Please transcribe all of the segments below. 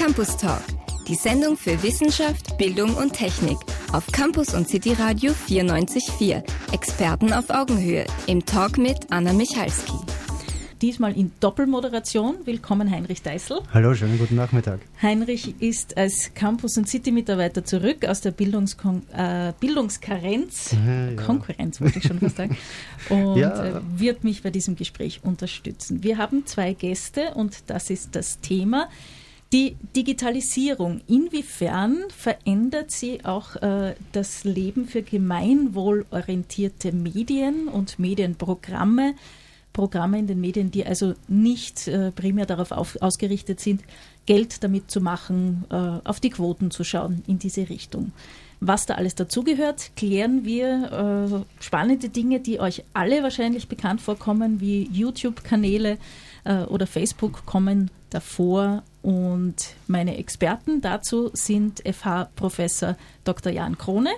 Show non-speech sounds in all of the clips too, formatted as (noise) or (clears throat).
Campus Talk, die Sendung für Wissenschaft, Bildung und Technik auf Campus und City Radio 94.4. Experten auf Augenhöhe im Talk mit Anna Michalski diesmal in Doppelmoderation. Willkommen Heinrich Deißel. Hallo, schönen guten Nachmittag. Heinrich ist als Campus- und City-Mitarbeiter zurück aus der Bildungskon äh, Bildungskarenz, ja, ja. Konkurrenz wollte ich schon fast sagen, (laughs) und ja. äh, wird mich bei diesem Gespräch unterstützen. Wir haben zwei Gäste und das ist das Thema. Die Digitalisierung, inwiefern verändert sie auch äh, das Leben für gemeinwohlorientierte Medien und Medienprogramme? Programme in den Medien, die also nicht äh, primär darauf auf, ausgerichtet sind, Geld damit zu machen, äh, auf die Quoten zu schauen in diese Richtung. Was da alles dazugehört, klären wir äh, spannende Dinge, die euch alle wahrscheinlich bekannt vorkommen, wie YouTube-Kanäle äh, oder Facebook kommen davor. Und meine Experten dazu sind FH-Professor Dr. Jan Krone.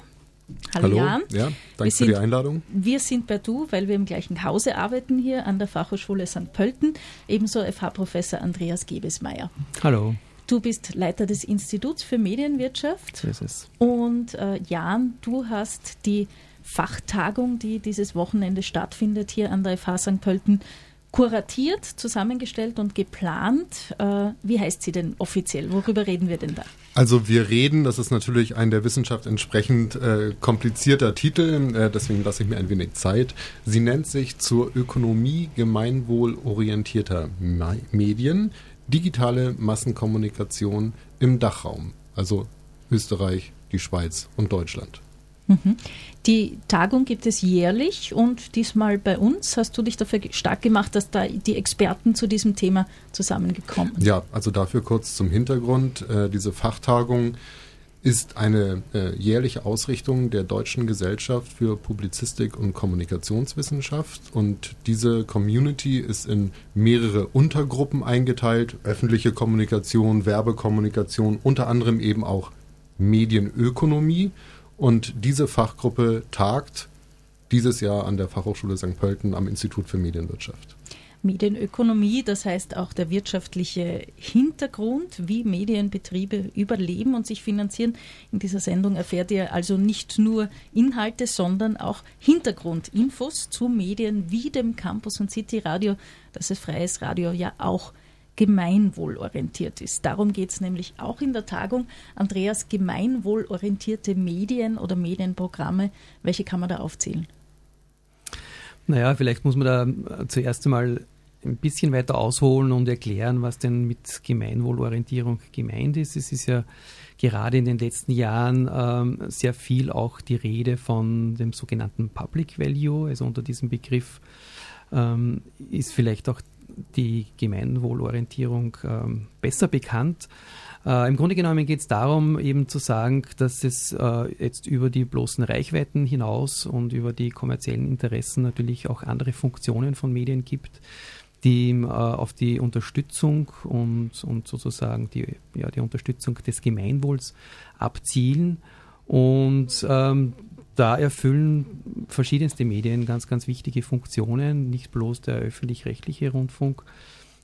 Hallo, Hallo. Jan. Ja, danke sind, für die Einladung. Wir sind bei Du, weil wir im gleichen Hause arbeiten hier an der Fachhochschule St. Pölten. Ebenso FH-Professor Andreas Gebesmeier. Hallo. Du bist Leiter des Instituts für Medienwirtschaft. So ist es. Und äh, Jan, du hast die Fachtagung, die dieses Wochenende stattfindet, hier an der FH St. Pölten kuratiert, zusammengestellt und geplant. Äh, wie heißt sie denn offiziell? Worüber reden wir denn da? Also wir reden, das ist natürlich ein der Wissenschaft entsprechend äh, komplizierter Titel, äh, deswegen lasse ich mir ein wenig Zeit. Sie nennt sich zur Ökonomie gemeinwohlorientierter Medien, digitale Massenkommunikation im Dachraum, also Österreich, die Schweiz und Deutschland. Die Tagung gibt es jährlich und diesmal bei uns. Hast du dich dafür stark gemacht, dass da die Experten zu diesem Thema zusammengekommen sind? Ja, also dafür kurz zum Hintergrund. Äh, diese Fachtagung ist eine äh, jährliche Ausrichtung der Deutschen Gesellschaft für Publizistik und Kommunikationswissenschaft. Und diese Community ist in mehrere Untergruppen eingeteilt. Öffentliche Kommunikation, Werbekommunikation, unter anderem eben auch Medienökonomie. Und diese Fachgruppe tagt dieses Jahr an der Fachhochschule St. Pölten am Institut für Medienwirtschaft. Medienökonomie, das heißt auch der wirtschaftliche Hintergrund, wie Medienbetriebe überleben und sich finanzieren. In dieser Sendung erfährt ihr also nicht nur Inhalte, sondern auch Hintergrundinfos zu Medien wie dem Campus und City Radio, das es freies Radio ja auch gemeinwohlorientiert ist. Darum geht es nämlich auch in der Tagung. Andreas, gemeinwohlorientierte Medien oder Medienprogramme, welche kann man da aufzählen? Naja, vielleicht muss man da zuerst einmal ein bisschen weiter ausholen und erklären, was denn mit Gemeinwohlorientierung gemeint ist. Es ist ja gerade in den letzten Jahren ähm, sehr viel auch die Rede von dem sogenannten Public Value. Also unter diesem Begriff ähm, ist vielleicht auch die Gemeinwohlorientierung ähm, besser bekannt. Äh, Im Grunde genommen geht es darum, eben zu sagen, dass es äh, jetzt über die bloßen Reichweiten hinaus und über die kommerziellen Interessen natürlich auch andere Funktionen von Medien gibt, die äh, auf die Unterstützung und, und sozusagen die, ja, die Unterstützung des Gemeinwohls abzielen. Und ähm, da erfüllen verschiedenste Medien ganz, ganz wichtige Funktionen, nicht bloß der öffentlich-rechtliche Rundfunk,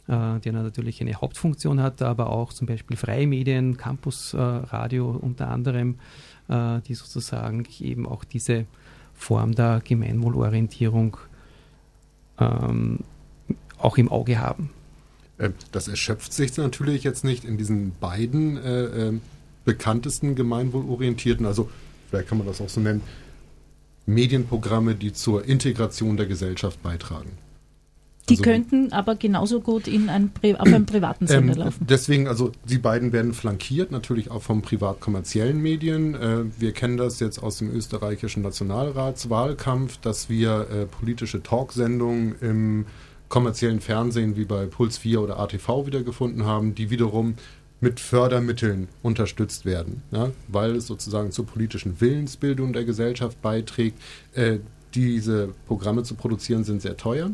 äh, der natürlich eine Hauptfunktion hat, aber auch zum Beispiel freie Medien, Campusradio äh, unter anderem, äh, die sozusagen eben auch diese Form der Gemeinwohlorientierung ähm, auch im Auge haben. Äh, das erschöpft sich natürlich jetzt nicht in diesen beiden äh, äh, bekanntesten gemeinwohlorientierten, also vielleicht kann man das auch so nennen, Medienprogramme, die zur Integration der Gesellschaft beitragen. Die also, könnten aber genauso gut in ein, auf einem privaten Sender ähm, laufen. Deswegen, also die beiden werden flankiert, natürlich auch vom privat-kommerziellen Medien. Äh, wir kennen das jetzt aus dem österreichischen Nationalratswahlkampf, dass wir äh, politische Talksendungen im kommerziellen Fernsehen wie bei Puls 4 oder ATV wiedergefunden haben, die wiederum mit Fördermitteln unterstützt werden, ja, weil es sozusagen zur politischen Willensbildung der Gesellschaft beiträgt. Äh, diese Programme zu produzieren sind sehr teuer.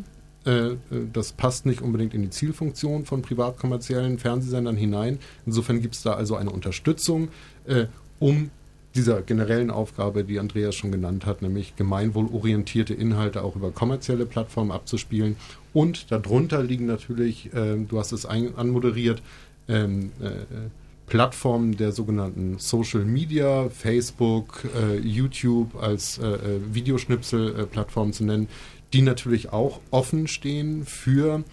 Äh, äh, das passt nicht unbedingt in die Zielfunktion von privatkommerziellen Fernsehsendern hinein. Insofern gibt es da also eine Unterstützung, äh, um dieser generellen Aufgabe, die Andreas schon genannt hat, nämlich gemeinwohlorientierte Inhalte auch über kommerzielle Plattformen abzuspielen. Und darunter liegen natürlich, du hast es anmoderiert, ähm, äh, Plattformen der sogenannten Social Media, Facebook, äh, YouTube als äh, äh Videoschnipsel-Plattformen zu nennen, die natürlich auch offen stehen für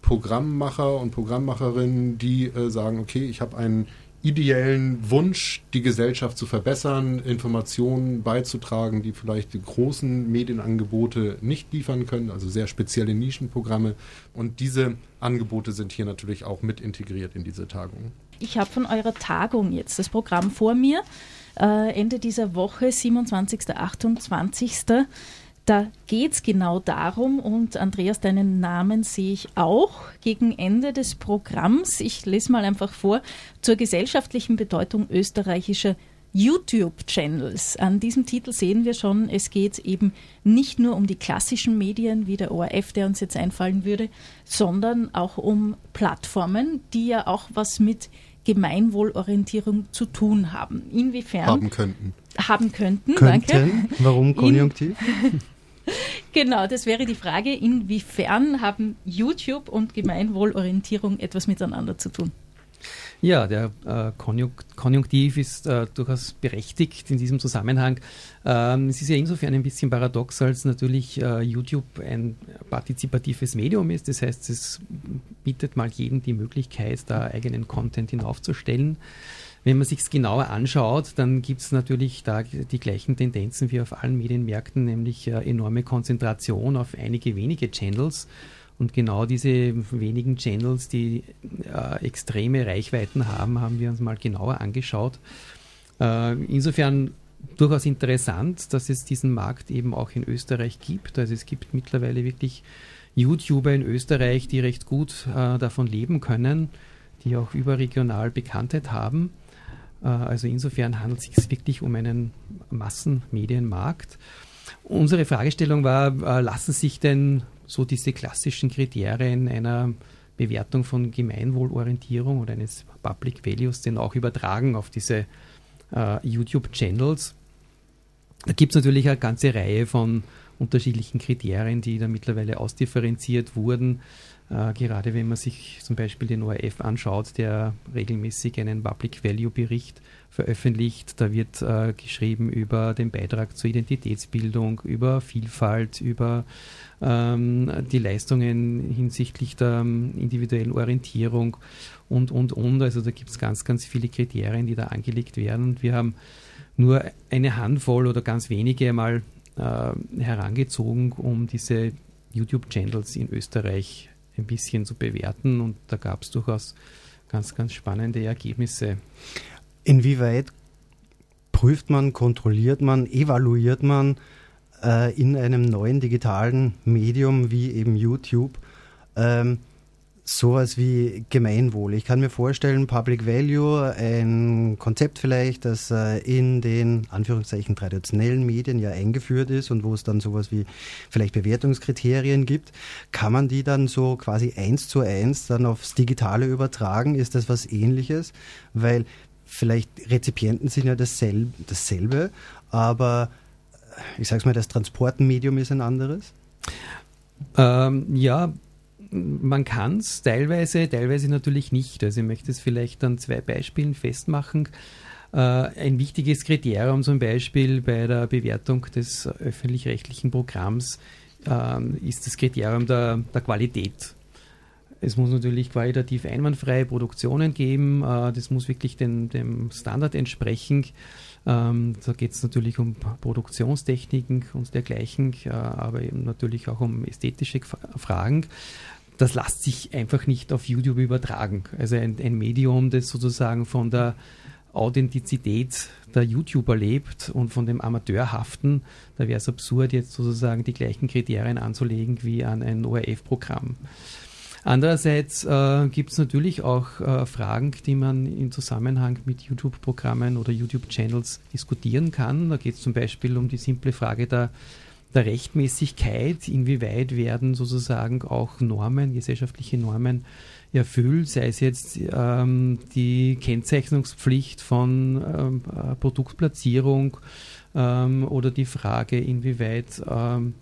Programmmacher und Programmmacherinnen, die äh, sagen, okay, ich habe einen ideellen Wunsch, die Gesellschaft zu verbessern, Informationen beizutragen, die vielleicht die großen Medienangebote nicht liefern können, also sehr spezielle Nischenprogramme. Und diese Angebote sind hier natürlich auch mit integriert in diese Tagung. Ich habe von eurer Tagung jetzt das Programm vor mir. Äh, Ende dieser Woche, 27. 28. Da geht es genau darum, und Andreas, deinen Namen sehe ich auch gegen Ende des Programms. Ich lese mal einfach vor, zur gesellschaftlichen Bedeutung österreichischer YouTube-Channels. An diesem Titel sehen wir schon, es geht eben nicht nur um die klassischen Medien wie der ORF, der uns jetzt einfallen würde, sondern auch um Plattformen, die ja auch was mit Gemeinwohlorientierung zu tun haben. Inwiefern? Haben könnten. Haben könnten, könnten. danke. Warum Konjunktiv? In, (laughs) genau, das wäre die Frage, inwiefern haben YouTube und Gemeinwohlorientierung etwas miteinander zu tun? Ja, der äh, Konjunktiv ist äh, durchaus berechtigt in diesem Zusammenhang. Ähm, es ist ja insofern ein bisschen paradox, als natürlich äh, YouTube ein partizipatives Medium ist. Das heißt, es bietet mal jedem die Möglichkeit, da eigenen Content hinaufzustellen. Wenn man sich es genauer anschaut, dann gibt es natürlich da die gleichen Tendenzen wie auf allen Medienmärkten, nämlich äh, enorme Konzentration auf einige wenige Channels. Und genau diese wenigen Channels, die äh, extreme Reichweiten haben, haben wir uns mal genauer angeschaut. Äh, insofern durchaus interessant, dass es diesen Markt eben auch in Österreich gibt. Also es gibt mittlerweile wirklich YouTuber in Österreich, die recht gut äh, davon leben können, die auch überregional Bekanntheit haben. Äh, also insofern handelt es sich wirklich um einen Massenmedienmarkt. Unsere Fragestellung war, äh, lassen sich denn so diese klassischen Kriterien einer Bewertung von Gemeinwohlorientierung oder eines Public Values denn auch übertragen auf diese äh, YouTube-Channels? Da gibt es natürlich eine ganze Reihe von unterschiedlichen Kriterien, die da mittlerweile ausdifferenziert wurden. Äh, gerade wenn man sich zum Beispiel den ORF anschaut, der regelmäßig einen Public Value Bericht veröffentlicht. Da wird äh, geschrieben über den Beitrag zur Identitätsbildung, über Vielfalt, über ähm, die Leistungen hinsichtlich der ähm, individuellen Orientierung und, und, und. Also da gibt es ganz, ganz viele Kriterien, die da angelegt werden. Und wir haben nur eine Handvoll oder ganz wenige mal äh, herangezogen, um diese YouTube-Channels in Österreich ein bisschen zu bewerten und da gab es durchaus ganz, ganz spannende Ergebnisse. Inwieweit prüft man, kontrolliert man, evaluiert man äh, in einem neuen digitalen Medium wie eben YouTube ähm, sowas wie Gemeinwohl. Ich kann mir vorstellen, Public Value, ein Konzept vielleicht, das äh, in den Anführungszeichen traditionellen Medien ja eingeführt ist und wo es dann sowas wie vielleicht Bewertungskriterien gibt, kann man die dann so quasi eins zu eins dann aufs Digitale übertragen? Ist das was ähnliches? Weil vielleicht Rezipienten sind ja dasselbe, dasselbe aber äh, ich sag's mal, das Transportmedium ist ein anderes? Ähm, ja, man kann es teilweise, teilweise natürlich nicht. Also ich möchte es vielleicht an zwei Beispielen festmachen. Äh, ein wichtiges Kriterium zum Beispiel bei der Bewertung des öffentlich-rechtlichen Programms ähm, ist das Kriterium der, der Qualität. Es muss natürlich qualitativ einwandfreie Produktionen geben. Äh, das muss wirklich den, dem Standard entsprechen. Ähm, da geht es natürlich um Produktionstechniken und dergleichen, äh, aber eben natürlich auch um ästhetische Fragen das lässt sich einfach nicht auf YouTube übertragen. Also ein, ein Medium, das sozusagen von der Authentizität der YouTuber lebt und von dem Amateurhaften, da wäre es absurd, jetzt sozusagen die gleichen Kriterien anzulegen wie an ein ORF-Programm. Andererseits äh, gibt es natürlich auch äh, Fragen, die man im Zusammenhang mit YouTube-Programmen oder YouTube-Channels diskutieren kann. Da geht es zum Beispiel um die simple Frage der der Rechtmäßigkeit, inwieweit werden sozusagen auch Normen, gesellschaftliche Normen erfüllt, sei es jetzt ähm, die Kennzeichnungspflicht von ähm, äh, Produktplatzierung ähm, oder die Frage, inwieweit ähm,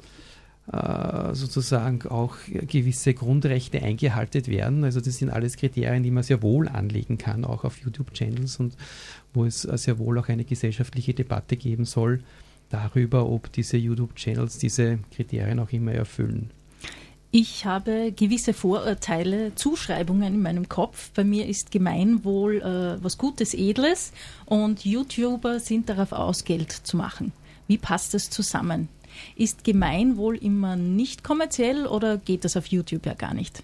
äh, sozusagen auch gewisse Grundrechte eingehalten werden. Also das sind alles Kriterien, die man sehr wohl anlegen kann, auch auf YouTube-Channels und wo es sehr wohl auch eine gesellschaftliche Debatte geben soll darüber, ob diese YouTube-Channels diese Kriterien auch immer erfüllen. Ich habe gewisse Vorurteile, Zuschreibungen in meinem Kopf. Bei mir ist Gemeinwohl äh, was Gutes, Edles und YouTuber sind darauf aus, Geld zu machen. Wie passt das zusammen? Ist Gemeinwohl immer nicht kommerziell oder geht das auf YouTube ja gar nicht?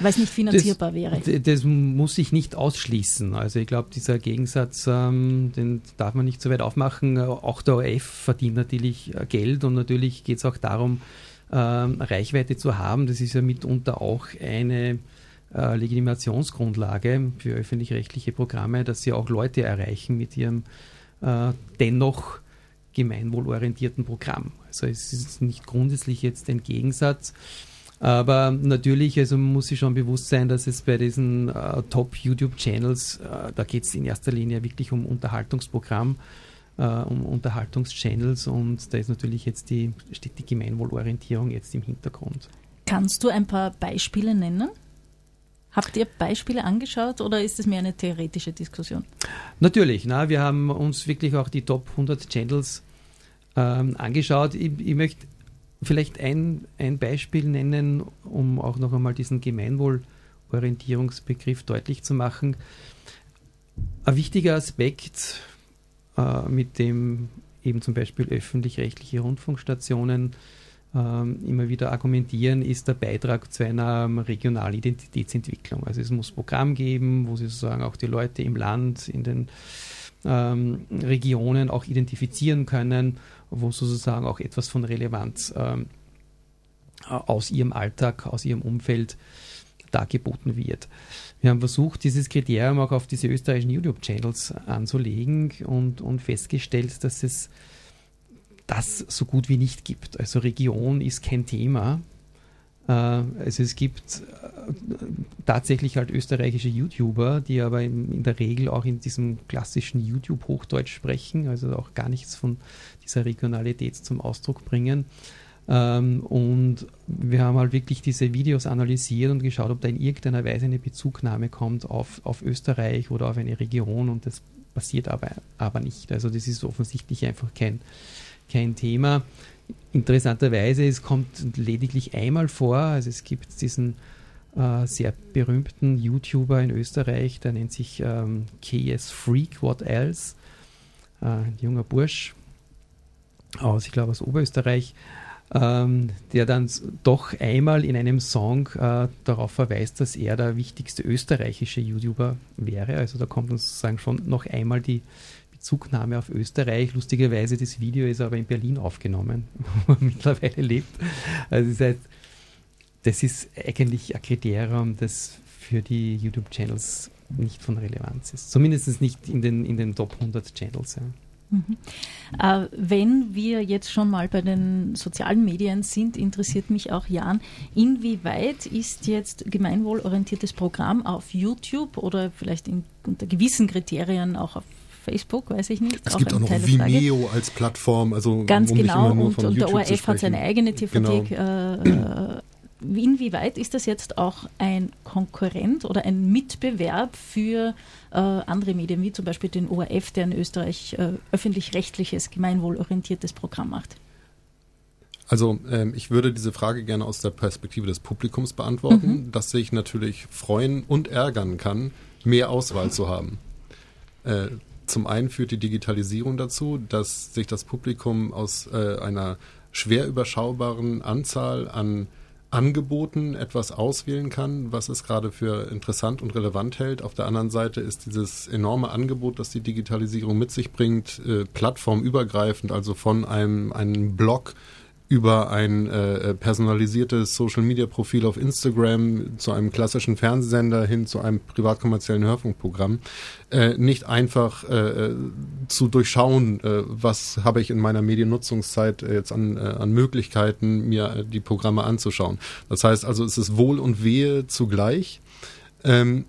Weil es nicht finanzierbar das, wäre. Das muss sich nicht ausschließen. Also ich glaube, dieser Gegensatz, ähm, den darf man nicht so weit aufmachen. Auch der ORF verdient natürlich äh, Geld und natürlich geht es auch darum, ähm, Reichweite zu haben. Das ist ja mitunter auch eine äh, Legitimationsgrundlage für öffentlich-rechtliche Programme, dass sie auch Leute erreichen mit ihrem äh, dennoch gemeinwohlorientierten Programm. Also es ist nicht grundsätzlich jetzt ein Gegensatz. Aber natürlich, also man muss sich schon bewusst sein, dass es bei diesen äh, Top-YouTube-Channels, äh, da geht es in erster Linie wirklich um Unterhaltungsprogramm äh, um Unterhaltungschannels und da ist natürlich jetzt die, steht die Gemeinwohlorientierung jetzt im Hintergrund. Kannst du ein paar Beispiele nennen? Habt ihr Beispiele angeschaut oder ist es mehr eine theoretische Diskussion? Natürlich, na, wir haben uns wirklich auch die Top 100 Channels ähm, angeschaut. Ich, ich, möchte vielleicht ein, ein Beispiel nennen, um auch noch einmal diesen Gemeinwohlorientierungsbegriff deutlich zu machen. Ein wichtiger Aspekt äh, mit dem eben zum Beispiel öffentlich-rechtliche Rundfunkstationen ähm, immer wieder argumentieren, ist der Beitrag zu einer ähm, regionalen Identitätsentwicklung. Also es muss Programm geben, wo sie sozusagen auch die Leute im Land, in den ähm, Regionen auch identifizieren können, wo sozusagen auch etwas von Relevanz ähm, aus ihrem Alltag, aus ihrem Umfeld dargeboten wird. Wir haben versucht, dieses Kriterium auch auf diese österreichischen YouTube-Channels anzulegen und, und festgestellt, dass es das so gut wie nicht gibt. Also Region ist kein Thema. Also es gibt äh, tatsächlich halt österreichische YouTuber, die aber in, der Regel auch in diesem klassischen YouTube-Hochdeutsch sprechen, also auch gar nichts von dieser Regionalität zum Ausdruck bringen. Ähm, und wir haben halt wirklich diese Videos analysiert und geschaut, ob da in irgendeiner Weise eine Bezugnahme kommt auf, auf Österreich oder auf eine Region und das passiert aber, aber nicht. Also das ist offensichtlich einfach kein, kein Thema. Interessanterweise, es kommt lediglich einmal vor, also es gibt diesen äh, sehr berühmten YouTuber in Österreich, der nennt sich ähm, KS Freak, What Else? Äh, ein junger Bursch aus, ich glaube aus Oberösterreich, ähm, der dann doch einmal in einem Song äh, darauf verweist, dass er der wichtigste österreichische YouTuber wäre. Also da kommt uns sozusagen schon noch einmal die Bezugnahme auf Österreich. Lustigerweise, das Video ist aber in Berlin aufgenommen, (laughs) wo er mittlerweile lebt. Also das heißt, das ist eigentlich ein Kriterium, das für die YouTube-Channels nicht von Relevanz ist. Zumindest nicht in den, in den Top 100 Channels. Ja. Mhm. Äh, wenn wir jetzt schon mal bei den sozialen Medien sind, interessiert mich auch Jan, inwieweit ist jetzt gemeinwohlorientiertes Programm auf YouTube oder vielleicht in, unter gewissen Kriterien auch auf Facebook, weiß ich nicht. Es gibt auch noch Vimeo als Plattform. Also Ganz um genau, und, und der ORF hat seine eigene TV-Thek genau. äh, äh inwieweit ist das jetzt auch ein Konkurrent oder ein Mitbewerb für äh, andere Medien, wie zum Beispiel den ORF, der in Österreich äh, öffentlich-rechtliches, gemeinwohlorientiertes Programm macht? Also ähm, ich würde diese Frage gerne aus der Perspektive des Publikums beantworten, mhm. dass sich natürlich freuen und ärgern kann, mehr Auswahl zu haben. Äh, zum einen führt die Digitalisierung dazu, dass sich das Publikum aus äh, einer schwer überschaubaren Anzahl an Angeboten etwas auswählen kann, was es gerade für interessant und relevant hält. Auf der anderen Seite ist dieses enorme Angebot, das die Digitalisierung mit sich bringt, äh, plattformübergreifend, also von einem, einem Blog über ein äh, personalisiertes Social-Media-Profil auf Instagram zu einem klassischen Fernsehsender hin zu einem privatkommerziellen Hörfunkprogramm äh, nicht einfach äh, äh, zu durchschauen, äh, was habe ich in meiner Mediennutzungszeit äh, jetzt an, äh, an Möglichkeiten, mir äh, die Programme anzuschauen. Das heißt also, es ist Wohl und Wehe zugleich. Ähm,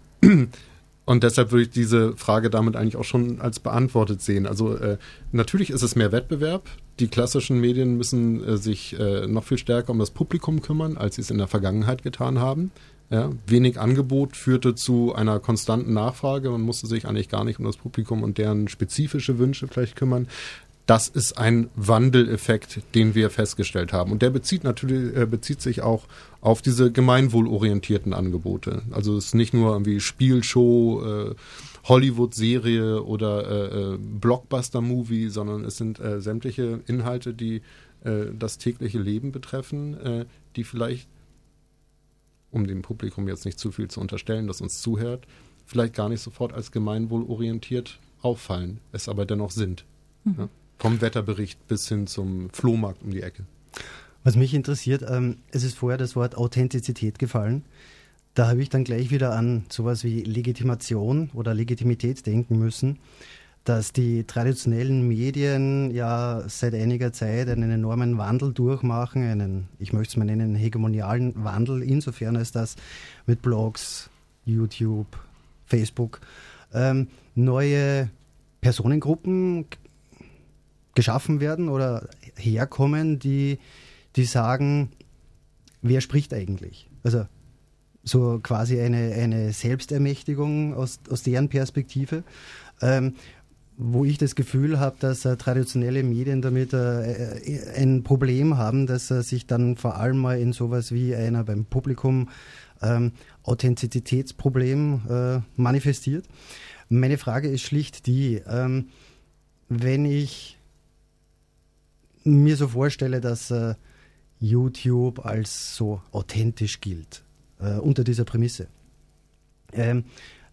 Und deshalb würde ich diese Frage damit eigentlich auch schon als beantwortet sehen. Also äh, natürlich ist es mehr Wettbewerb. Die klassischen Medien müssen äh, sich äh, noch viel stärker um das Publikum kümmern, als sie es in der Vergangenheit getan haben. Ja, wenig Angebot führte zu einer konstanten Nachfrage. Man musste sich eigentlich gar nicht um das Publikum und deren spezifische Wünsche vielleicht kümmern. Das ist ein Wandeleffekt, den wir festgestellt haben. Und der bezieht natürlich, äh, bezieht sich auch auf diese gemeinwohlorientierten Angebote. Also es ist nicht nur irgendwie Spielshow, äh, Hollywood-Serie oder äh, äh Blockbuster-Movie, sondern es sind äh, sämtliche Inhalte, die äh, das tägliche Leben betreffen, die vielleicht um dem Publikum jetzt nicht zu viel zu unterstellen, das uns zuhört, vielleicht gar nicht sofort als gemeinwohlorientiert auffallen, es aber dennoch sind. Mhm. Ja? Vom Wetterbericht bis hin zum Flohmarkt um die Ecke. Was mich interessiert, ähm, es ist vorher das Wort Authentizität gefallen. Da habe ich dann gleich wieder an sowas wie Legitimation oder Legitimität denken müssen dass die traditionellen Medien ja seit einiger Zeit einen enormen Wandel durchmachen, einen, ich möchte es mal nennen, hegemonialen Wandel, insofern als das mit Blogs, YouTube, Facebook ähm, neue Personengruppen geschaffen werden oder herkommen, die, die sagen, wer spricht eigentlich? Also so quasi eine, eine Selbstermächtigung aus, aus deren Perspektive. Ähm, wo ich das Gefühl habe, dass äh, traditionelle Medien damit äh, ein Problem haben, dass äh, sich dann vor allem mal in sowas wie einer beim Publikum ähm, Authentizitätsproblem äh, manifestiert. Meine Frage ist schlicht die, ähm, wenn ich mir so vorstelle, dass äh, YouTube als so authentisch gilt, unter dieser Prämisse, ähm,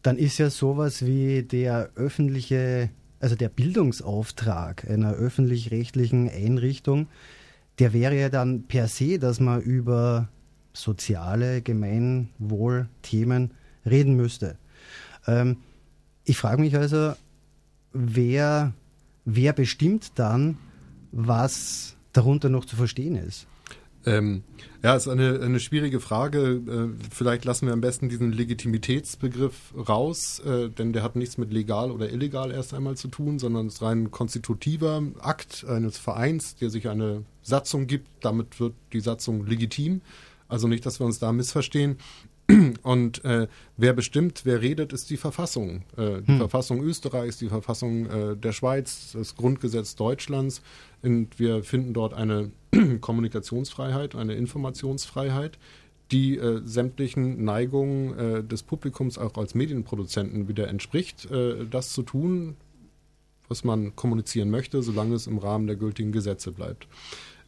dann ist ja sowas wie der öffentliche also der Bildungsauftrag einer öffentlich-rechtlichen Einrichtung, der wäre ja dann per se, dass man über soziale Gemeinwohlthemen reden müsste. Ähm, ich frage mich also, wer, wer bestimmt dann, was darunter noch zu verstehen ist? Ähm, ja, ist eine, eine schwierige Frage. Äh, vielleicht lassen wir am besten diesen Legitimitätsbegriff raus, äh, denn der hat nichts mit legal oder illegal erst einmal zu tun, sondern ist rein konstitutiver Akt eines Vereins, der sich eine Satzung gibt. Damit wird die Satzung legitim. Also nicht, dass wir uns da missverstehen. Und äh, wer bestimmt, wer redet, ist die Verfassung. Äh, die hm. Verfassung Österreichs, die Verfassung äh, der Schweiz, das Grundgesetz Deutschlands. Und wir finden dort eine (clears throat) Kommunikationsfreiheit, eine Informationsfreiheit, die äh, sämtlichen Neigungen äh, des Publikums auch als Medienproduzenten wieder entspricht, äh, das zu tun, was man kommunizieren möchte, solange es im Rahmen der gültigen Gesetze bleibt.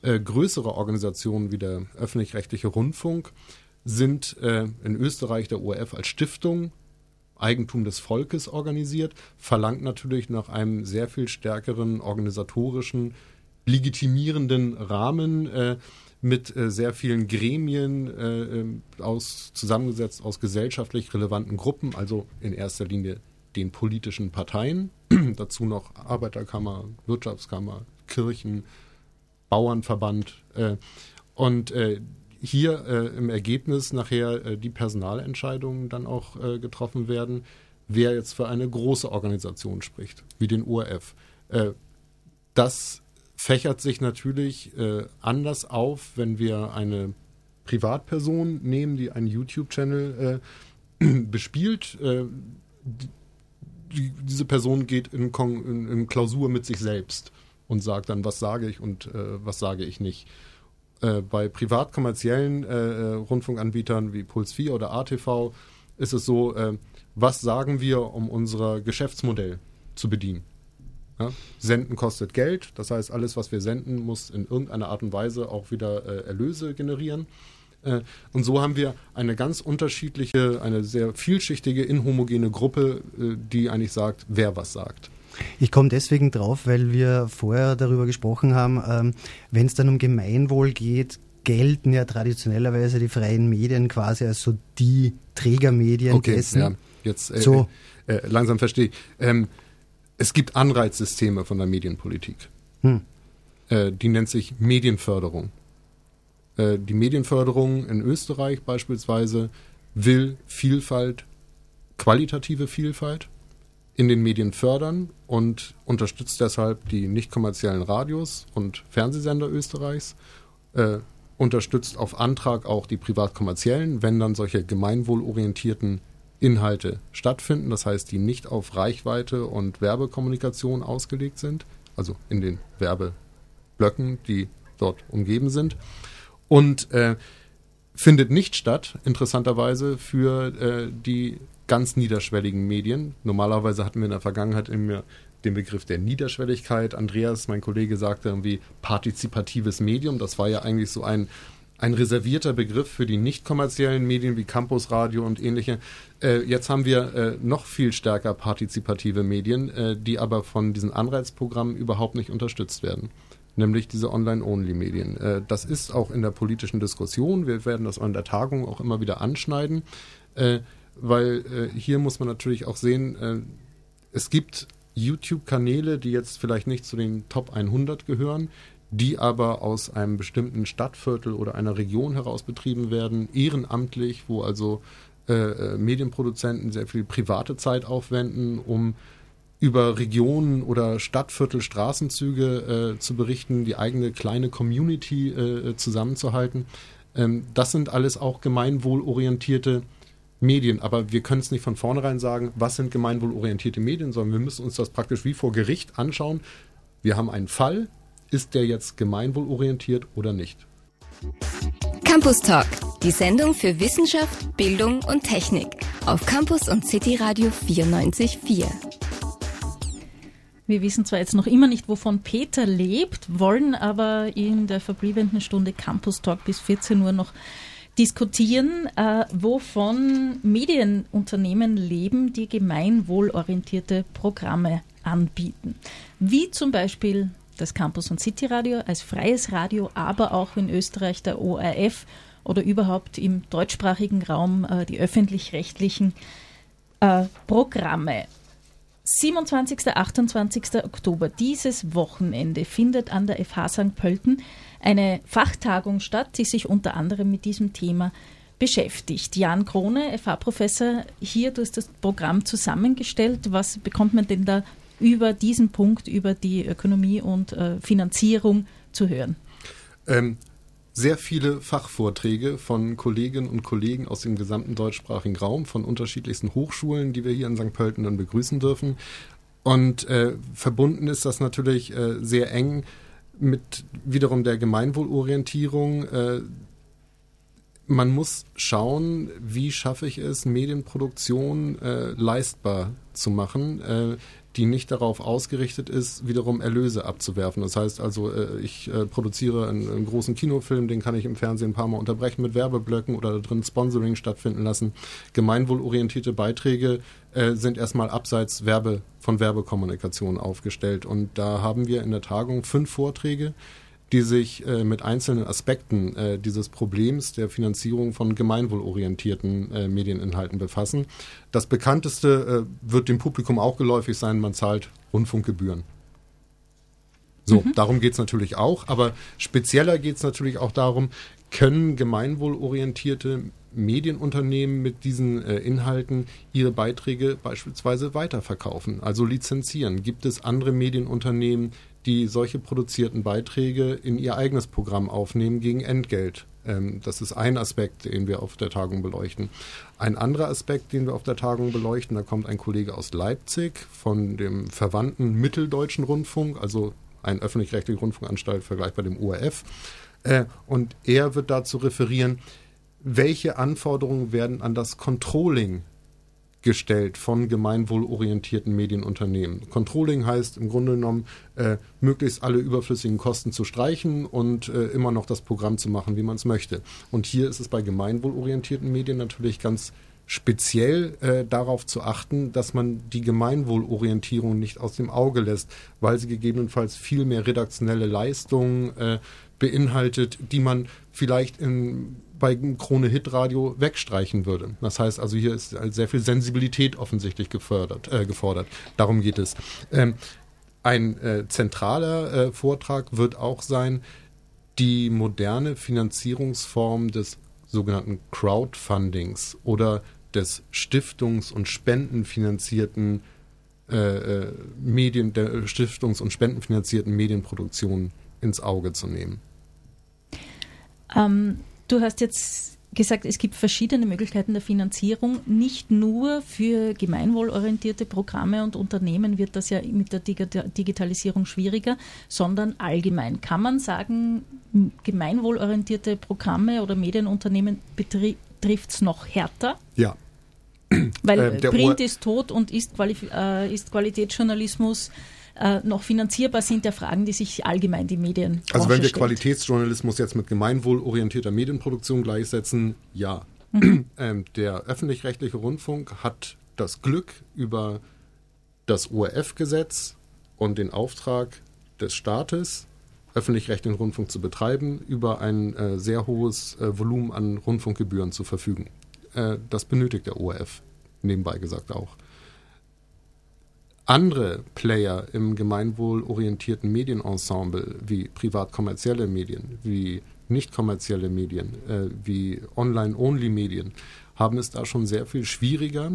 Äh, größere Organisationen wie der öffentlich-rechtliche Rundfunk sind äh, in Österreich der ORF als Stiftung Eigentum des Volkes organisiert, verlangt natürlich nach einem sehr viel stärkeren organisatorischen, legitimierenden Rahmen äh, mit äh, sehr vielen Gremien äh, ähm, aus, zusammengesetzt aus gesellschaftlich relevanten Gruppen, also in erster Linie den politischen Parteien, (clears throat) dazu noch Arbeiterkammer, Wirtschaftskammer, Kirchen, Bauernverband äh, und äh, hier äh, im Ergebnis nachher äh, die Personalentscheidungen dann auch äh, getroffen werden, wer jetzt für eine große Organisation spricht, wie den ORF. Äh, das fächert sich natürlich äh, anders auf, wenn wir eine Privatperson nehmen, die einen YouTube-Channel äh, (clears throat) bespielt. Die, diese Person geht in, in, in, Klausur mit sich selbst und sagt dann, was sage ich und was sage ich nicht. Äh, bei privat-kommerziellen äh, äh, Rundfunkanbietern wie Puls 4 oder ATV ist es so, äh, was sagen wir, um unser Geschäftsmodell zu bedienen? Ja? Senden kostet Geld, das heißt, alles, was wir senden, muss in irgendeiner Art und Weise auch wieder äh, Erlöse generieren. Und so haben wir eine ganz unterschiedliche, eine sehr vielschichtige, inhomogene Gruppe, die eigentlich sagt, wer was sagt. Ich komme deswegen drauf, weil wir vorher darüber gesprochen haben, ähm, wenn es dann um Gemeinwohl geht, gelten ja traditionellerweise die freien Medien quasi als so die Trägermedien okay, dessen. Ja, jetzt äh, so. Äh, äh, langsam verstehe ich. Ähm, es gibt Anreizsysteme von der Medienpolitik. Hm. Äh, die nennt sich Medienförderung. Äh, die Medienförderung in Österreich beispielsweise will Vielfalt, qualitative Vielfalt in den Medien fördern und unterstützt deshalb die nicht kommerziellen Radios und Fernsehsender Österreichs, äh, unterstützt auf Antrag auch die privat-kommerziellen, wenn dann solche gemeinwohlorientierten Inhalte stattfinden, das heißt, die nicht auf Reichweite und Werbekommunikation ausgelegt sind, also in den Werbeblöcken, die dort umgeben sind. Und äh, findet nicht statt, interessanterweise, für äh, die ganz niederschwelligen Medien. Normalerweise hatten wir in der Vergangenheit immer den Begriff der Niederschwelligkeit. Andreas, mein Kollege, sagte irgendwie partizipatives Medium. Das war ja eigentlich so ein, ein reservierter Begriff für die nicht kommerziellen Medien wie Campusradio und ähnliche. Äh, jetzt haben wir äh, noch viel stärker partizipative Medien, äh, die aber von diesen Anreizprogrammen überhaupt nicht unterstützt werden nämlich diese Online-Only-Medien. Äh, das ist auch in der politischen Diskussion. Wir werden das an der Tagung auch immer wieder anschneiden. Äh, weil äh, hier muss man natürlich auch sehen, äh, es gibt YouTube-Kanäle, die jetzt vielleicht nicht zu den Top 100 gehören, die aber aus einem bestimmten Stadtviertel oder einer Region heraus betrieben werden, ehrenamtlich, wo also äh, äh Medienproduzenten sehr viel private Zeit aufwenden, um über Regionen oder Stadtviertel, Straßenzüge äh, zu berichten, die eigene kleine Community äh, zusammenzuhalten. Ähm, das sind alles auch gemeinwohlorientierte Medien. Aber wir können es nicht von vornherein sagen, was sind gemeinwohlorientierte Medien, sondern wir müssen uns das praktisch wie vor Gericht anschauen. Wir haben einen Fall, ist der jetzt gemeinwohlorientiert oder nicht? Campus Talk, die Sendung für Wissenschaft, Bildung und Technik auf Campus und City Radio 94.4. Wir wissen zwar jetzt noch immer nicht, wovon Peter lebt, wollen aber in der verbliebenen Stunde Campus Talk bis 14 Uhr noch diskutieren, äh, wovon Medienunternehmen leben, die gemeinwohlorientierte Programme anbieten. Wie zum Beispiel das Campus und City Radio als freies Radio, aber auch in Österreich der ORF oder überhaupt im deutschsprachigen Raum äh, die öffentlich-rechtlichen äh, Programme. 27. 28. Oktober, dieses Wochenende, findet an der FH St. Pölten eine Fachtagung statt, die sich unter anderem mit diesem Thema beschäftigt. Jan Krone, FH-Professor, hier, du hast das Programm zusammengestellt. Was bekommt man denn da über diesen Punkt, über die Ökonomie und äh, Finanzierung zu hören? Ähm, sehr viele Fachvorträge von Kolleginnen und Kollegen aus dem gesamten deutschsprachigen Raum, von unterschiedlichsten Hochschulen, die wir hier in St. Pölten dann begrüßen dürfen. Und äh, verbunden ist das natürlich äh, sehr eng mit wiederum der Gemeinwohlorientierung. Äh, man muss schauen, wie schaffe ich es, Medienproduktion äh, leistbar zu machen. Äh, die nicht darauf ausgerichtet ist, wiederum Erlöse abzuwerfen. Das heißt also, äh, ich äh, produziere einen, einen, großen Kinofilm, den kann ich im Fernsehen ein paar Mal unterbrechen mit Werbeblöcken oder da drin Sponsoring stattfinden lassen. Gemeinwohlorientierte Beiträge äh, sind erstmal abseits Werbe, von Werbekommunikation aufgestellt. Und da haben wir in der Tagung fünf Vorträge, die sich äh, mit einzelnen Aspekten äh, dieses Problems der Finanzierung von gemeinwohlorientierten äh, Medieninhalten befassen. Das bekannteste äh, wird dem Publikum auch geläufig sein, man zahlt Rundfunkgebühren. So, mhm. darum geht es natürlich auch, aber spezieller geht es natürlich auch darum, können gemeinwohlorientierte Medienunternehmen mit diesen äh, Inhalten ihre Beiträge beispielsweise weiterverkaufen, also lizenzieren? Gibt es andere Medienunternehmen, die solche produzierten Beiträge in ihr eigenes Programm aufnehmen gegen Entgelt. Ähm, das ist ein Aspekt, den wir auf der Tagung beleuchten. Ein anderer Aspekt, den wir auf der Tagung beleuchten, da kommt ein Kollege aus Leipzig von dem verwandten Mitteldeutschen Rundfunk, also ein öffentlich-rechtliche Rundfunkanstalt vergleichbar dem ORF. Äh, und er wird dazu referieren, welche Anforderungen werden an das Controlling gestellt von gemeinwohlorientierten Medienunternehmen. Controlling heißt im Grunde genommen, äh, möglichst alle überflüssigen Kosten zu streichen und äh, immer noch das Programm zu machen, wie man es möchte. Und hier ist es bei gemeinwohlorientierten Medien natürlich ganz speziell äh, darauf zu achten, dass man die Gemeinwohlorientierung nicht aus dem Auge lässt, weil sie gegebenenfalls viel mehr redaktionelle Leistungen äh, beinhaltet, die man vielleicht in bei Krone Hit Radio wegstreichen würde. Das heißt also, hier ist sehr viel Sensibilität offensichtlich gefördert, äh, gefordert. Darum geht es. Ähm, ein äh, zentraler äh, Vortrag wird auch sein, die moderne Finanzierungsform des sogenannten Crowdfundings oder des stiftungs- und spendenfinanzierten äh, äh, Medien, der stiftungs- und spendenfinanzierten Medienproduktion ins Auge zu nehmen. Ähm, du hast jetzt gesagt, es gibt verschiedene Möglichkeiten der Finanzierung. Nicht nur für gemeinwohlorientierte Programme und Unternehmen wird das ja mit der Digitalisierung schwieriger, sondern allgemein. Kann man sagen, gemeinwohlorientierte Programme oder Medienunternehmen betrifft es noch härter? Ja. Weil äh, Print ist tot und ist, Quali äh, ist Qualitätsjournalismus äh, noch finanzierbar sind der Fragen, die sich allgemein die Medien. Also wenn wir stellt. Qualitätsjournalismus jetzt mit gemeinwohlorientierter Medienproduktion gleichsetzen, ja. Mhm. (clears throat) Ähm, der öffentlich-rechtliche Rundfunk hat das Glück über das ORF-Gesetz und den Auftrag des Staates, öffentlich-rechtlichen Rundfunk zu betreiben, über ein äh, sehr hohes äh, Volumen an Rundfunkgebühren zu verfügen. Äh, das benötigt der ORF, nebenbei gesagt auch andere Player im gemeinwohlorientierten Medienensemble, wie privat-kommerzielle Medien, wie nicht kommerzielle Medien, äh, wie Online-Only-Medien, haben es da schon sehr viel schwieriger,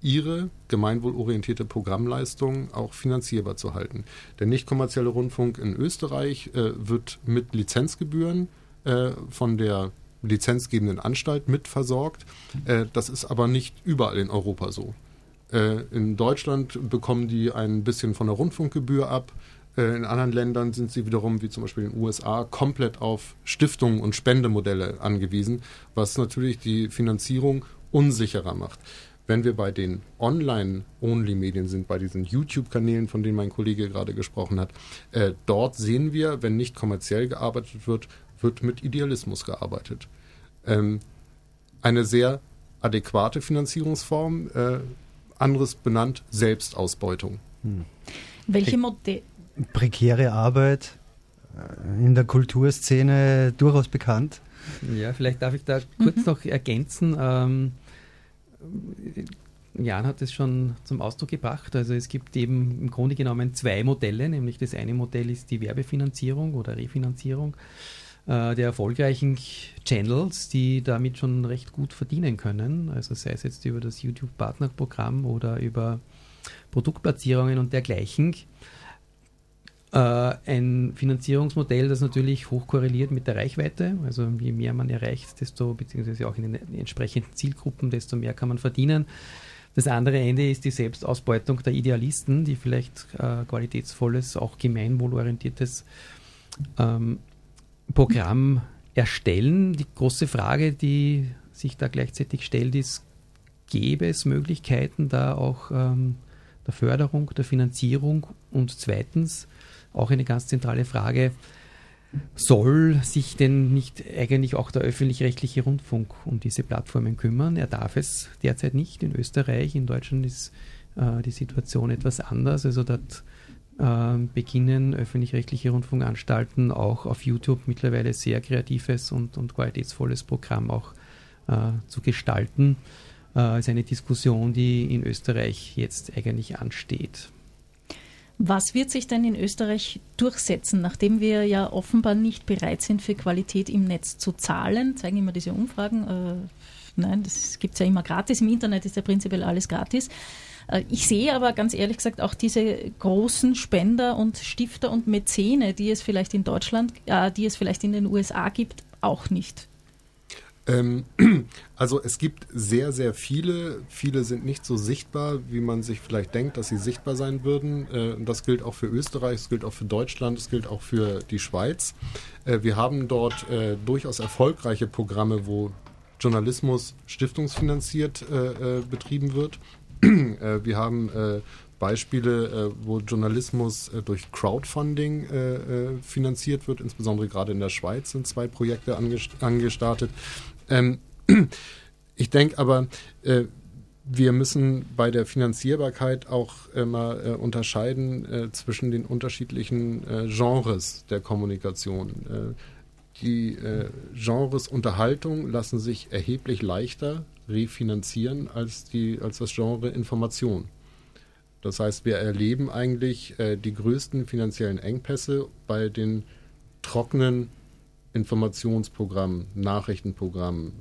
ihre gemeinwohlorientierte Programmleistung auch finanzierbar zu halten. Der nicht kommerzielle Rundfunk in Österreich äh, wird mit Lizenzgebühren äh, von der lizenzgebenden Anstalt mitversorgt. Äh, das ist aber nicht überall in Europa so. Äh, in Deutschland bekommen die ein bisschen von der Rundfunkgebühr ab. Äh, in anderen Ländern sind sie wiederum, wie zum Beispiel in den USA, komplett auf Stiftungen und Spendemodelle angewiesen, was natürlich die Finanzierung unsicherer macht. Wenn wir bei den Online-Only-Medien sind, bei diesen YouTube-Kanälen, von denen mein Kollege gerade gesprochen hat, äh, dort sehen wir, wenn nicht kommerziell gearbeitet wird, wird mit Idealismus gearbeitet. Ähm, eine sehr adäquate Finanzierungsform, äh, anderes benannt, Selbstausbeutung. Hm. Welche Modelle? Prekäre Arbeit äh, in der Kulturszene durchaus bekannt. Ja, vielleicht darf ich da kurz mhm. noch ergänzen. Ähm, Jan hat es schon zum Ausdruck gebracht. Also es gibt eben im Grunde genommen zwei Modelle, nämlich das eine Modell ist die Werbefinanzierung oder Refinanzierung äh, der erfolgreichen Channels, die damit schon recht gut verdienen können. Also sei es jetzt über das YouTube-Partnerprogramm oder über Produktplatzierungen und dergleichen. Äh, ein Finanzierungsmodell, das natürlich hoch korreliert mit der Reichweite. Also je mehr man erreicht, desto, beziehungsweise auch in den entsprechenden Zielgruppen, desto mehr kann man verdienen. Das andere Ende ist die Selbstausbeutung der Idealisten, die vielleicht äh, qualitätsvolles, auch gemeinwohlorientiertes ähm, Programm erstellen. Die große Frage, die sich da gleichzeitig stellt, ist, gäbe es Möglichkeiten da auch ähm, der Förderung, der Finanzierung und zweitens auch eine ganz zentrale Frage, soll sich denn nicht eigentlich auch der öffentlich-rechtliche Rundfunk um diese Plattformen kümmern? Er darf es derzeit nicht in Österreich. In Deutschland ist äh, die Situation etwas anders. Also dort beginnen öffentlich-rechtliche Rundfunkanstalten auch auf YouTube mittlerweile sehr kreatives und, und qualitätsvolles Programm auch äh, zu gestalten. Äh, ist eine Diskussion, die in Österreich jetzt eigentlich ansteht. Was wird sich denn in Österreich durchsetzen, nachdem wir ja offenbar nicht bereit sind, für Qualität im Netz zu zahlen? Zeigen immer diese Umfragen. Äh, nein, das gibt es ja immer gratis. Im Internet ist ja prinzipiell alles gratis. Äh, ich sehe aber ganz ehrlich gesagt auch diese großen Spender und Stifter und Mäzene, die es vielleicht in Deutschland, äh, die es vielleicht in den USA gibt, auch nicht. Ähm, (clears throat) also es gibt sehr, sehr viele. Viele sind nicht so sichtbar, wie man sich vielleicht denkt, dass sie sichtbar sein würden. Äh, das gilt auch für Österreich, es gilt auch für Deutschland, es gilt auch für die Schweiz. Äh, wir haben dort durchaus erfolgreiche Programme, wo Journalismus stiftungsfinanziert betrieben wird. (clears throat) Äh, wir haben äh, Beispiele, äh, wo Journalismus durch Crowdfunding finanziert wird, insbesondere gerade in der Schweiz sind zwei Projekte angestartet. Ähm, (clears throat) ich denke aber, wir müssen bei der Finanzierbarkeit auch immer äh, unterscheiden äh, zwischen den unterschiedlichen äh, Genres der Kommunikation. die Genres Unterhaltung lassen sich erheblich leichter refinanzieren als, die, als das Genre Information. Das heißt, wir erleben eigentlich äh, die größten finanziellen Engpässe bei den trockenen Informationsprogrammen, Nachrichtenprogrammen,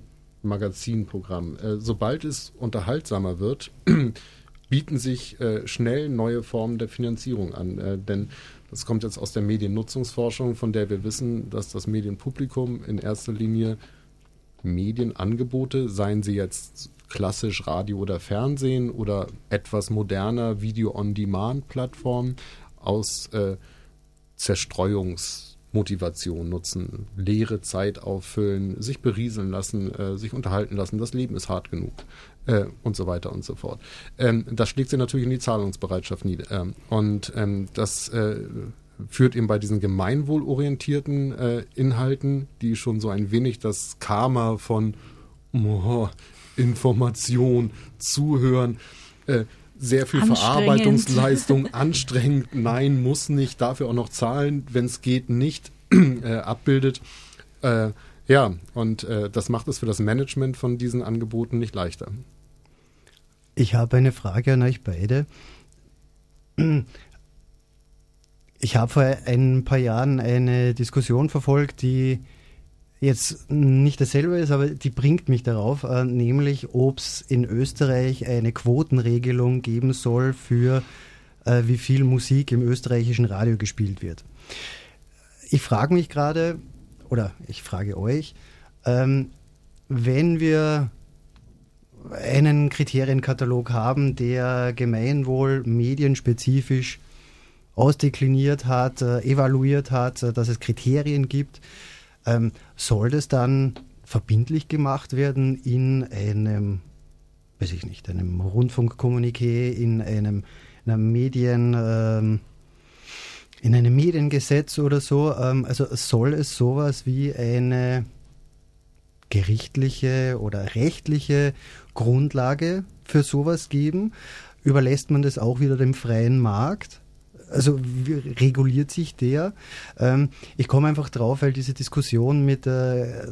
Magazinprogramm. Äh, sobald es unterhaltsamer wird, (clears throat) bieten sich äh, schnell neue Formen der Finanzierung an. Äh, denn das kommt jetzt aus der Mediennutzungsforschung, von der wir wissen, dass das Medienpublikum in erster Linie Medienangebote, seien sie jetzt klassisch Radio oder Fernsehen oder etwas moderner Video-on-Demand-Plattformen aus äh, Zerstreuungsmotivation nutzen, leere Zeit auffüllen, sich berieseln lassen, äh, sich unterhalten lassen, das Leben ist hart genug äh, und so weiter und so fort. Ähm, das schlägt sich natürlich in die Zahlungsbereitschaft nieder. Ähm, und ähm, das äh, führt eben bei diesen gemeinwohlorientierten äh, Inhalten, die schon so ein wenig das Karma von oh, Information, Zuhören, äh, sehr viel Verarbeitungsleistung, (laughs) anstrengend, nein, muss nicht, dafür auch noch zahlen, wenn es geht, nicht (clears throat) äh, abbildet. Äh, ja, und äh, das macht es für das Management von diesen Angeboten nicht leichter. Ich habe eine Frage an euch beide. (clears throat) Ich habe vor ein paar Jahren eine Diskussion verfolgt, die jetzt nicht dasselbe ist, aber die bringt mich darauf, äh, nämlich ob es in Österreich eine Quotenregelung geben soll für äh, wie viel Musik im österreichischen Radio gespielt wird. Ich frage mich gerade, oder ich frage euch, ähm, wenn wir einen Kriterienkatalog haben, der Gemeinwohl medienspezifisch ausdekliniert hat, äh, evaluiert hat, äh, dass es Kriterien gibt, ähm, soll das dann verbindlich gemacht werden in einem, weiß ich nicht, einem Rundfunkkommuniqué, in einem, in einem Medien, ähm, in einem Mediengesetz oder so? Ähm, also soll es sowas wie eine gerichtliche oder rechtliche Grundlage für sowas geben? Überlässt man das auch wieder dem freien Markt? Also wie reguliert sich der? Ähm, ich komme einfach drauf, weil diese Diskussion mit äh,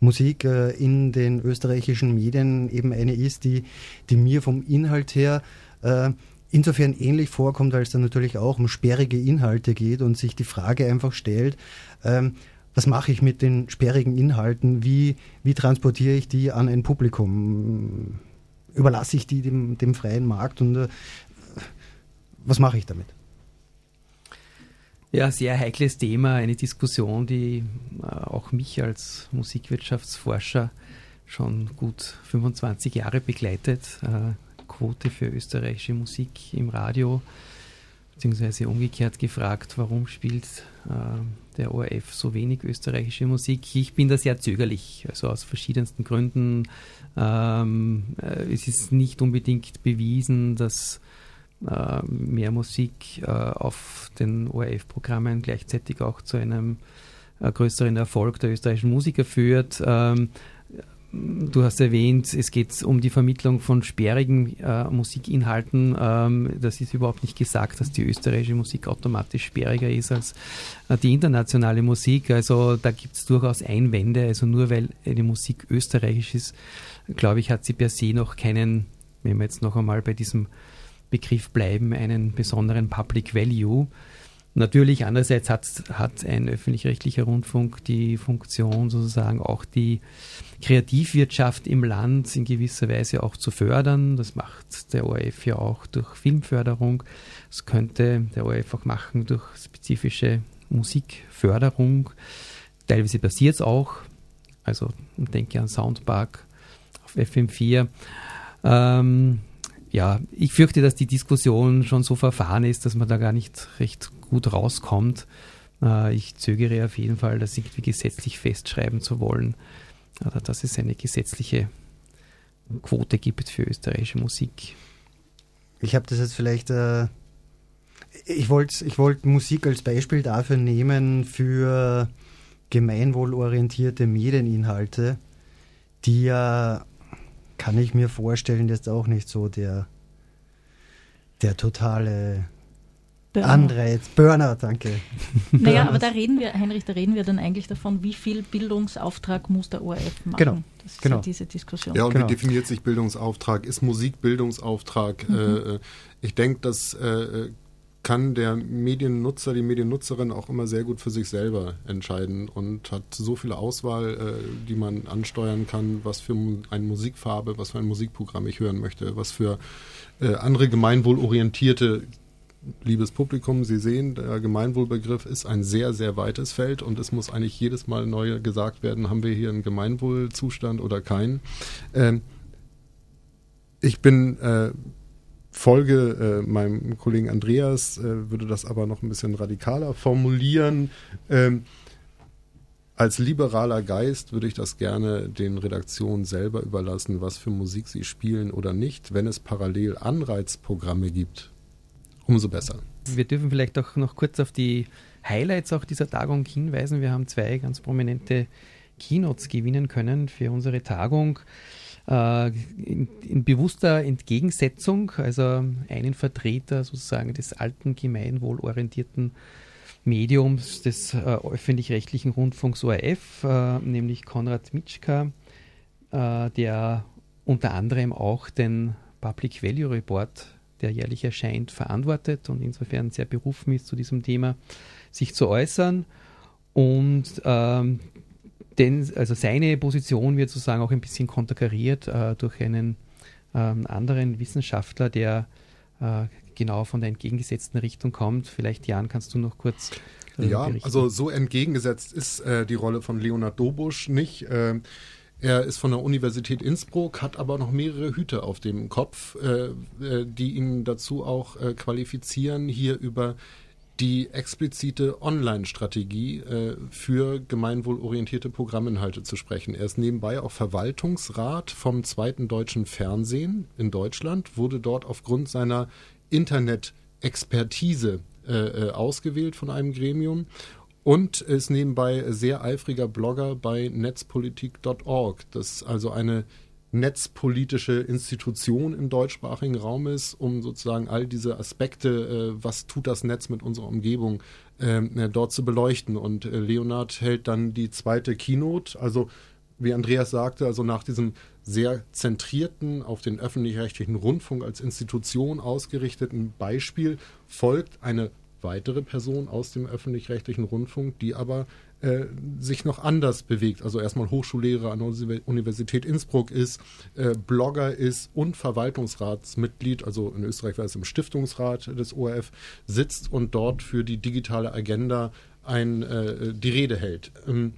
Musik äh, in den österreichischen Medien eben eine ist, die, die mir vom Inhalt her äh, insofern ähnlich vorkommt, weil es dann natürlich auch um sperrige Inhalte geht und sich die Frage einfach stellt, ähm, was mache ich mit den sperrigen Inhalten? Wie, wie transportiere ich die an ein Publikum? Überlasse ich die dem, dem freien Markt und äh, was mache ich damit? Ja, sehr heikles Thema, eine Diskussion, die äh, auch mich als Musikwirtschaftsforscher schon gut 25 Jahre begleitet. Äh, Quote für österreichische Musik im Radio, beziehungsweise umgekehrt gefragt, warum spielt äh, der ORF so wenig österreichische Musik? Ich bin da sehr zögerlich, also aus verschiedensten Gründen. Ähm, äh, es ist nicht unbedingt bewiesen, dass mehr Musik äh, auf den ORF-Programmen gleichzeitig auch zu einem äh, größeren Erfolg der österreichischen Musiker führt. Ähm, du hast erwähnt, es geht um die Vermittlung von sperrigen äh, Musikinhalten. Ähm, das ist überhaupt nicht gesagt, dass die österreichische Musik automatisch sperriger ist als äh, die internationale Musik. Also da gibt es durchaus Einwände. Also nur weil eine Musik österreichisch ist, glaube ich, hat sie per se noch keinen, wenn wir jetzt noch einmal bei diesem Begriff bleiben, einen besonderen Public Value. Natürlich, andererseits hat, hat ein öffentlich-rechtlicher Rundfunk die Funktion, sozusagen auch die Kreativwirtschaft im Land in gewisser Weise auch zu fördern. Das macht der ORF ja auch durch Filmförderung. Das könnte der ORF auch machen durch spezifische Musikförderung. Teilweise passiert es auch. Also denke an Soundpark auf FM4. Ähm, ja, ich fürchte, dass die Diskussion schon so verfahren ist, dass man da gar nicht recht gut rauskommt. Äh, ich zögere auf jeden Fall, das irgendwie gesetzlich festschreiben zu wollen, oder dass es eine gesetzliche Quote gibt für österreichische Musik. Ich habe das jetzt vielleicht, äh, ich wollte ich wollt Musik als Beispiel dafür nehmen für gemeinwohlorientierte Medieninhalte, die ja kann ich mir vorstellen, jetzt auch nicht so der, der totale Burnout. Anreiz, Burnout, danke. (laughs) Naja, Burnout. aber da reden wir, Heinrich, da reden wir dann eigentlich davon, wie viel Bildungsauftrag muss der ORF machen. Genau. Das ist genau. ja diese Diskussion. Ja, und genau. wie definiert sich Bildungsauftrag? Ist Musik Bildungsauftrag? Mhm. Äh, ich denke, dass äh, kann der Mediennutzer, die Mediennutzerin auch immer sehr gut für sich selber entscheiden und hat so viele Auswahl, äh, die man ansteuern kann, was für eine Musikfarbe, was für ein Musikprogramm ich hören möchte, was für äh, andere gemeinwohlorientierte liebes Publikum, Sie sehen, der Gemeinwohlbegriff ist ein sehr, sehr weites Feld und es muss eigentlich jedes Mal neu gesagt werden, haben wir hier einen Gemeinwohlzustand oder keinen. Ähm, ich bin äh, folge äh, meinem Kollegen Andreas, äh, würde das aber noch ein bisschen radikaler formulieren. Ähm, als liberaler Geist würde ich das gerne den Redaktionen selber überlassen, was für Musik sie spielen oder nicht. Wenn es parallel Anreizprogramme gibt, umso besser. Wir dürfen vielleicht auch noch kurz auf die Highlights auch dieser Tagung hinweisen. Wir haben zwei ganz prominente Keynotes gewinnen können für unsere Tagung. Äh, in, in, bewusster Entgegensetzung, also einen Vertreter sozusagen des alten gemeinwohlorientierten Mediums des äh, öffentlich-rechtlichen Rundfunks ORF, äh, nämlich Konrad Mitschka, äh, der unter anderem auch den Public Value Report der jährlich erscheint, verantwortet und insofern sehr berufen ist, zu diesem Thema sich zu äußern. Und ähm, denn, also seine Position wird sozusagen auch ein bisschen konterkariert äh, durch einen ähm, anderen Wissenschaftler, der äh, genau von der entgegengesetzten Richtung kommt. Vielleicht, Jan, kannst du noch kurz. Äh, ja, berichten? also so entgegengesetzt ist äh, die Rolle von Leonard Dobusch nicht. Ähm, er ist von der Universität Innsbruck, hat aber noch mehrere Hüte auf dem Kopf, äh, äh, die ihn dazu auch äh, qualifizieren, hier über die explizite Online-Strategie äh, für gemeinwohlorientierte Programminhalte zu sprechen. Er ist nebenbei auch Verwaltungsrat vom zweiten deutschen Fernsehen in Deutschland, wurde dort aufgrund seiner Internet-Expertise äh, äh ausgewählt von einem Gremium und ist nebenbei sehr eifriger Blogger bei netzpolitik.org. Das also eine netzpolitische Institution im deutschsprachigen Raum ist, um sozusagen all diese Aspekte, äh, was tut das Netz mit unserer Umgebung, ähm, äh, dort zu beleuchten. Und äh, Leonard hält dann die zweite Keynote, also wie Andreas sagte, also nach diesem sehr zentrierten, auf den öffentlich-rechtlichen Rundfunk als Institution ausgerichteten Beispiel folgt eine weitere Person aus dem öffentlich-rechtlichen Rundfunk, die aber äh, sich noch anders bewegt. Also erstmal Hochschullehrer an der Universität Innsbruck ist, äh, Blogger ist und Verwaltungsratsmitglied, also in Österreich war es im Stiftungsrat des ORF, sitzt und dort für die digitale Agenda ein, äh, die Rede hält. Ähm,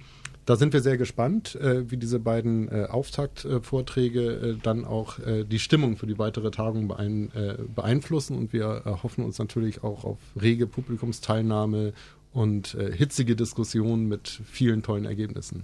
da sind wir sehr gespannt, äh, wie diese beiden äh, Auftaktvorträge äh, dann auch äh, die Stimmung für die weitere Tagung beein, äh, beeinflussen. Und wir hoffen uns natürlich auch auf rege Publikumsteilnahme und äh, hitzige Diskussionen mit vielen tollen Ergebnissen.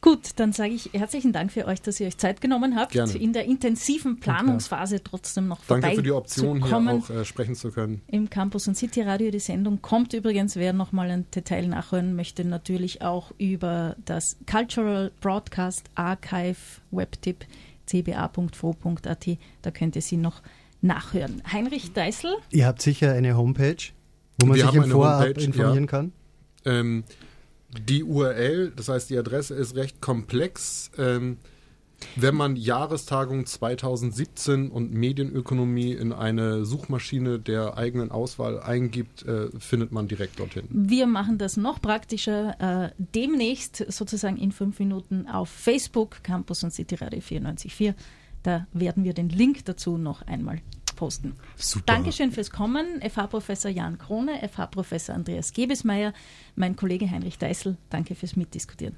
Gut, dann sage ich herzlichen Dank für euch, dass ihr euch Zeit genommen habt, Gerne. in der intensiven Planungsphase trotzdem noch vorbei Danke für die Option, hier auch äh, sprechen zu können. Im Campus und City Radio. Die Sendung kommt übrigens, wer noch mal ein Detail nachhören möchte, natürlich auch über das Cultural Broadcast Archive Webtipp cba.fo.at. Da könnt ihr sie noch nachhören. Heinrich Deißel. Ihr habt sicher eine Homepage, wo man Wir sich im Vorab Homepage, informieren ja. kann. Ähm, die URL, das heißt die Adresse ist recht komplex. Ähm, wenn man Jahrestagung 2017 und Medienökonomie in eine Suchmaschine der eigenen Auswahl eingibt, äh, findet man direkt dorthin. Wir machen das noch praktischer. Äh, demnächst sozusagen in fünf Minuten auf Facebook, Campus und City Radio 94.4. Da werden wir den Link dazu noch einmal posten. Super. Dankeschön fürs Kommen, FH-Professor Jan Krone, FH-Professor Andreas Gebesmeier, mein Kollege Heinrich Deißel. Danke fürs Mitdiskutieren.